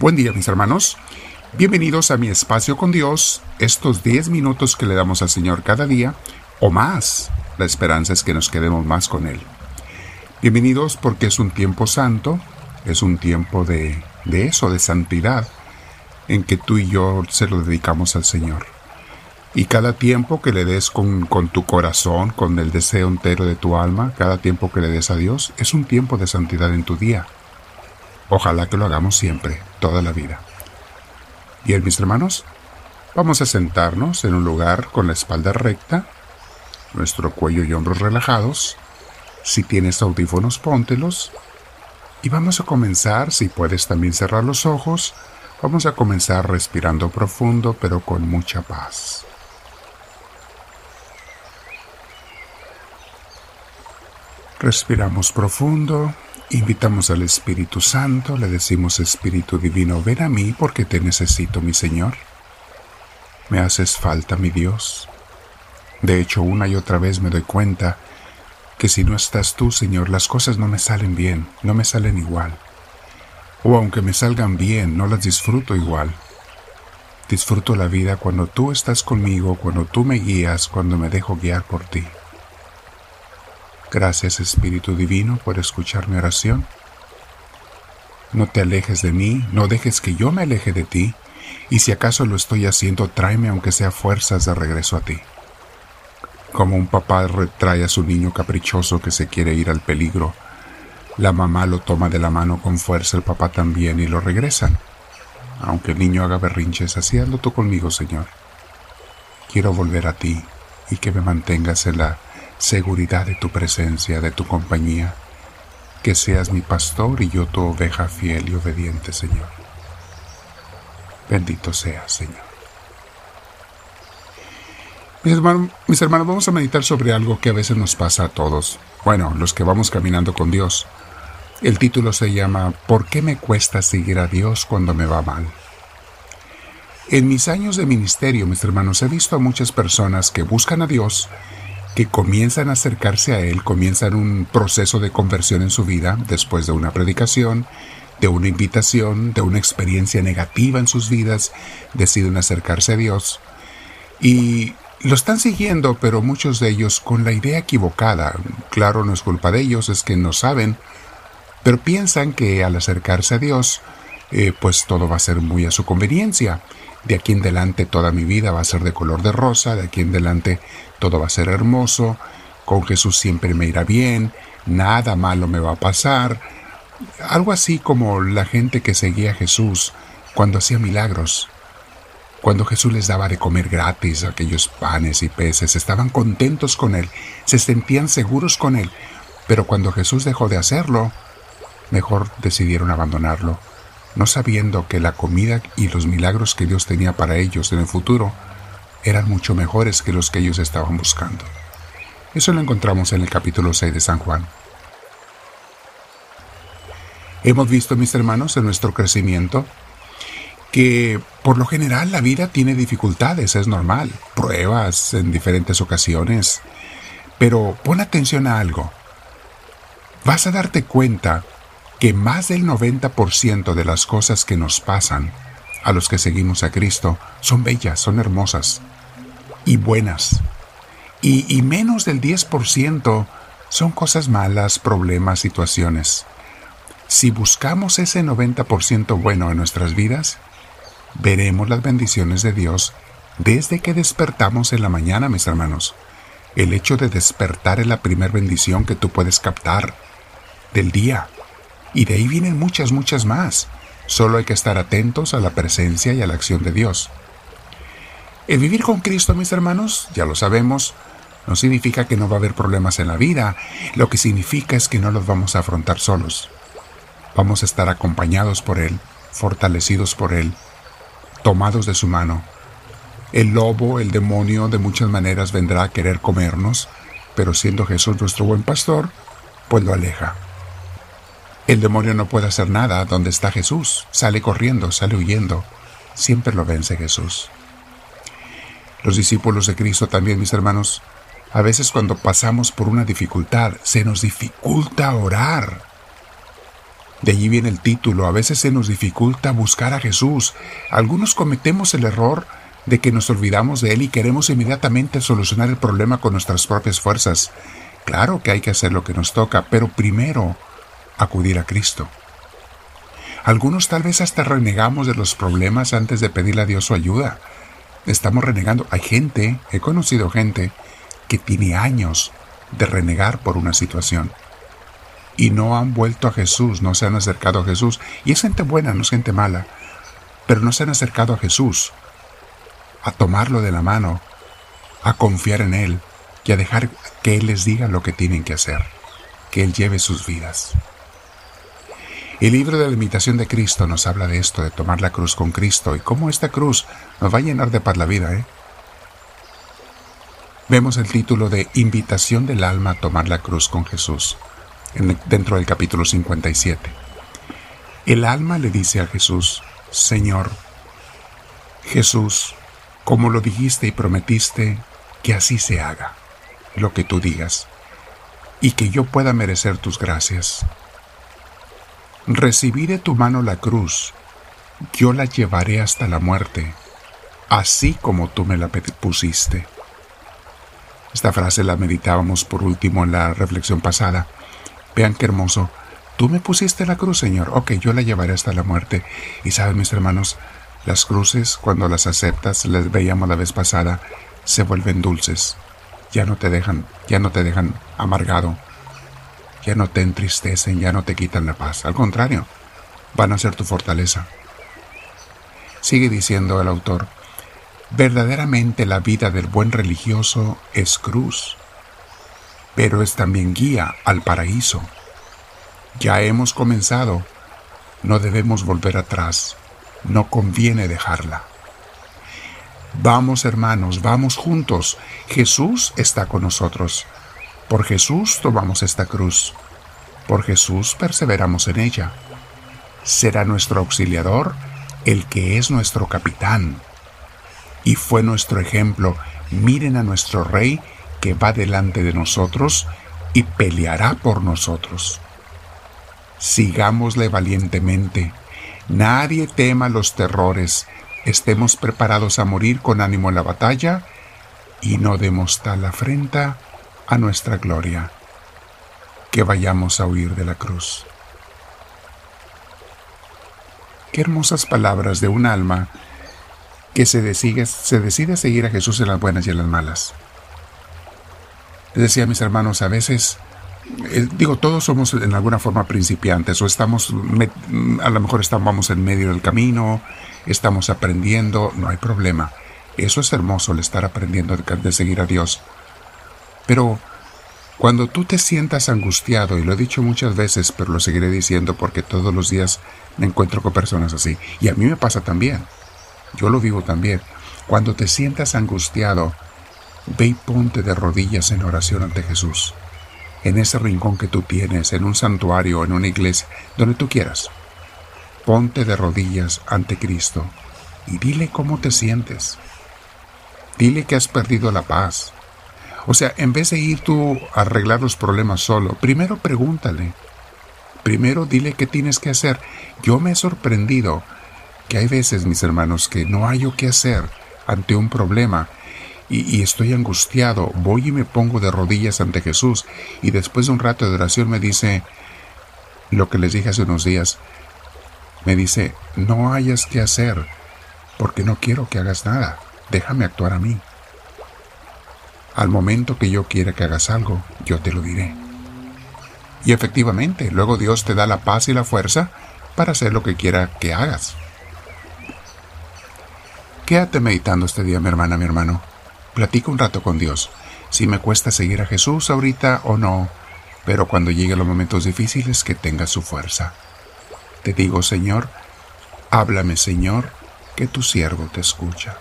Buen día mis hermanos. Bienvenidos a mi espacio con Dios, estos 10 minutos que le damos al Señor cada día o más. La esperanza es que nos quedemos más con Él. Bienvenidos porque es un tiempo santo, es un tiempo de, de eso, de santidad, en que tú y yo se lo dedicamos al Señor. Y cada tiempo que le des con, con, tu corazón, con el deseo entero de tu alma, cada tiempo que le des a Dios, es un tiempo de santidad en tu día. Ojalá que lo hagamos siempre, toda la vida. Bien, mis hermanos, vamos a sentarnos en un lugar con la espalda recta, nuestro cuello y hombros relajados. Si tienes audífonos, póntelos. Y vamos a comenzar, si puedes también cerrar los ojos, vamos a comenzar respirando profundo pero con mucha paz. Respiramos profundo Invitamos al Espíritu Santo, le decimos Espíritu Divino, ven a mí porque te necesito, mi Señor. Me haces falta, mi Dios. De hecho, una y otra vez me doy cuenta que si no estás tú, Señor, las cosas no me salen bien, no me salen igual. O aunque me salgan bien, no las disfruto igual. Disfruto la vida cuando tú estás conmigo, cuando tú me guías, cuando me dejo guiar por ti. Gracias Espíritu Divino por escuchar mi oración. No te alejes de mí, no dejes que yo me aleje de ti, y si acaso lo estoy haciendo, tráeme aunque sea fuerzas de regreso a ti. Como un papá retrae a su niño caprichoso que se quiere ir al peligro, la mamá lo toma de la mano con fuerza, el papá también, y lo regresan. Aunque el niño haga berrinches, así hazlo tú conmigo, Señor. Quiero volver a ti y que me mantengas en la seguridad de tu presencia, de tu compañía, que seas mi pastor y yo tu oveja fiel y obediente, Señor. Bendito seas, Señor. Mis mis hermanos, vamos a meditar sobre algo que a veces nos pasa a todos. Bueno, los que vamos caminando con Dios. El título se llama ¿Por qué me cuesta seguir a Dios cuando me va mal? En mis años de ministerio, mis hermanos, he visto a muchas personas que buscan a Dios que comienzan a acercarse a Él, comienzan un proceso de conversión en su vida después de una predicación, de una invitación, de una experiencia negativa en sus vidas, deciden acercarse a Dios y lo están siguiendo, pero muchos de ellos con la idea equivocada. Claro, no es culpa de ellos, es que no saben, pero piensan que al acercarse a Dios, eh, pues todo va a ser muy a su conveniencia de aquí en adelante toda mi vida va a ser de color de rosa, de aquí en adelante todo va a ser hermoso, con Jesús siempre me irá bien, nada malo me va a pasar. Algo así como la gente que seguía a Jesús cuando hacía milagros. Cuando Jesús les daba de comer gratis aquellos panes y peces, estaban contentos con Él, se sentían seguros con Él, pero cuando Jesús dejó de hacerlo, mejor decidieron abandonarlo no sabiendo que la comida y los milagros que Dios tenía para ellos en el futuro eran mucho mejores que los que ellos estaban buscando. Eso lo encontramos en el capítulo 6 de San Juan. Hemos visto, mis hermanos, en nuestro crecimiento, que por lo general la vida tiene dificultades, es normal, pruebas en diferentes ocasiones, pero pon atención a algo. Vas a darte cuenta que más del 90% de las cosas que nos pasan a los que seguimos a Cristo son bellas, son hermosas y buenas. Y, menos del 10% son cosas malas, problemas, situaciones. Si buscamos ese 90% bueno en nuestras vidas, veremos las bendiciones de Dios desde que despertamos en la mañana, mis hermanos. El hecho de despertar es la primera bendición que tú puedes captar del día. Y de ahí vienen muchas, muchas más. Solo hay que estar atentos a la presencia y a la acción de Dios. El vivir con Cristo, mis hermanos, ya lo sabemos, no significa que no va a haber problemas en la vida, lo que significa es que no los vamos a afrontar solos. Vamos a estar acompañados por Él, fortalecidos por Él, tomados de su mano. El lobo, el demonio, de muchas maneras vendrá a querer comernos, pero siendo Jesús nuestro buen pastor, pues lo aleja. El demonio no puede hacer nada donde está Jesús. Sale corriendo, sale huyendo. Siempre lo vence Jesús. Los discípulos de Cristo también, mis hermanos, a veces cuando pasamos por una dificultad, se nos dificulta orar. De allí viene el título. A veces se nos dificulta buscar a Jesús. Algunos cometemos el error de que nos olvidamos de Él y queremos inmediatamente solucionar el problema con nuestras propias fuerzas. Claro que hay que hacer lo que nos toca, pero primero acudir a Cristo. Algunos tal vez hasta renegamos de los problemas antes de pedirle a Dios su ayuda. Estamos renegando. Hay gente, he conocido gente, que tiene años de renegar por una situación. Y no han vuelto a Jesús, no se han acercado a Jesús. Y es gente buena, no es gente mala. Pero no se han acercado a Jesús, a tomarlo de la mano, a confiar en Él y a dejar que Él les diga lo que tienen que hacer, que Él lleve sus vidas. El libro de la imitación de Cristo nos habla de esto, de tomar la cruz con Cristo y cómo esta cruz nos va a llenar de paz la vida. ¿eh? Vemos el título de Invitación del alma a tomar la cruz con Jesús dentro del capítulo 57. El alma le dice a Jesús, Señor, Jesús, como lo dijiste y prometiste, que así se haga lo que tú digas y que yo pueda merecer tus gracias. Recibí de tu mano la cruz, yo la llevaré hasta la muerte, así como tú me la pusiste. Esta frase la meditábamos por último en la reflexión pasada. Vean qué hermoso. Tú me pusiste la cruz, Señor. Ok, yo la llevaré hasta la muerte. Y saben, mis hermanos, las cruces, cuando las aceptas, les veíamos la vez pasada, se vuelven dulces. Ya no te dejan, ya no te dejan amargado, ya no te entristecen, ya no te quitan la paz. Al contrario, van a ser tu fortaleza. Sigue diciendo el autor, verdaderamente la vida del buen religioso es cruz, pero es también guía al paraíso. Ya hemos comenzado, no debemos volver atrás, no conviene dejarla. Vamos hermanos, vamos juntos, Jesús está con nosotros. Por Jesús tomamos esta cruz. Por Jesús perseveramos en ella. Será nuestro auxiliador el que es nuestro capitán. Y fue nuestro ejemplo. Miren a nuestro Rey que va delante de nosotros y peleará por nosotros. Sigámosle valientemente. Nadie tema los terrores. Estemos preparados a morir con ánimo en la batalla y no demos tal afrenta a nuestra gloria, que vayamos a huir de la cruz. Qué hermosas palabras de un alma que se decide, se decide seguir a Jesús en las buenas y en las malas. Decía a mis hermanos, a veces, eh, digo, todos somos en alguna forma principiantes o estamos, a lo mejor estamos en medio del camino, estamos aprendiendo, no hay problema. Eso es hermoso, el estar aprendiendo de seguir a Dios. Pero cuando tú te sientas angustiado, y lo he dicho muchas veces, pero lo seguiré diciendo porque todos los días me encuentro con personas así, y a mí me pasa también, yo lo vivo también, cuando te sientas angustiado, ve y ponte de rodillas en oración ante Jesús, en ese rincón que tú tienes, en un santuario, en una iglesia, donde tú quieras. Ponte de rodillas ante Cristo y dile cómo te sientes. Dile que has perdido la paz, o sea, en vez de ir tú a arreglar los problemas solo, primero pregúntale. Primero dile qué tienes que hacer. Yo me he sorprendido que hay veces, mis hermanos, que no hay qué hacer ante un problema y, y, estoy angustiado. Voy y me pongo de rodillas ante Jesús y después de un rato de oración me dice lo que les dije hace unos días. Me dice, no hayas que hacer porque no quiero que hagas nada. Déjame actuar a mí. Al momento que yo quiera que hagas algo, yo te lo diré. Y efectivamente, luego Dios te da la paz y la fuerza para hacer lo que quiera que hagas. Quédate meditando este día, mi hermana, mi hermano. Platica un rato con Dios. Si me cuesta seguir a Jesús ahorita o no, pero cuando lleguen los momentos difíciles, que tengas su fuerza. Te digo, Señor, háblame, Señor, que tu siervo te escucha.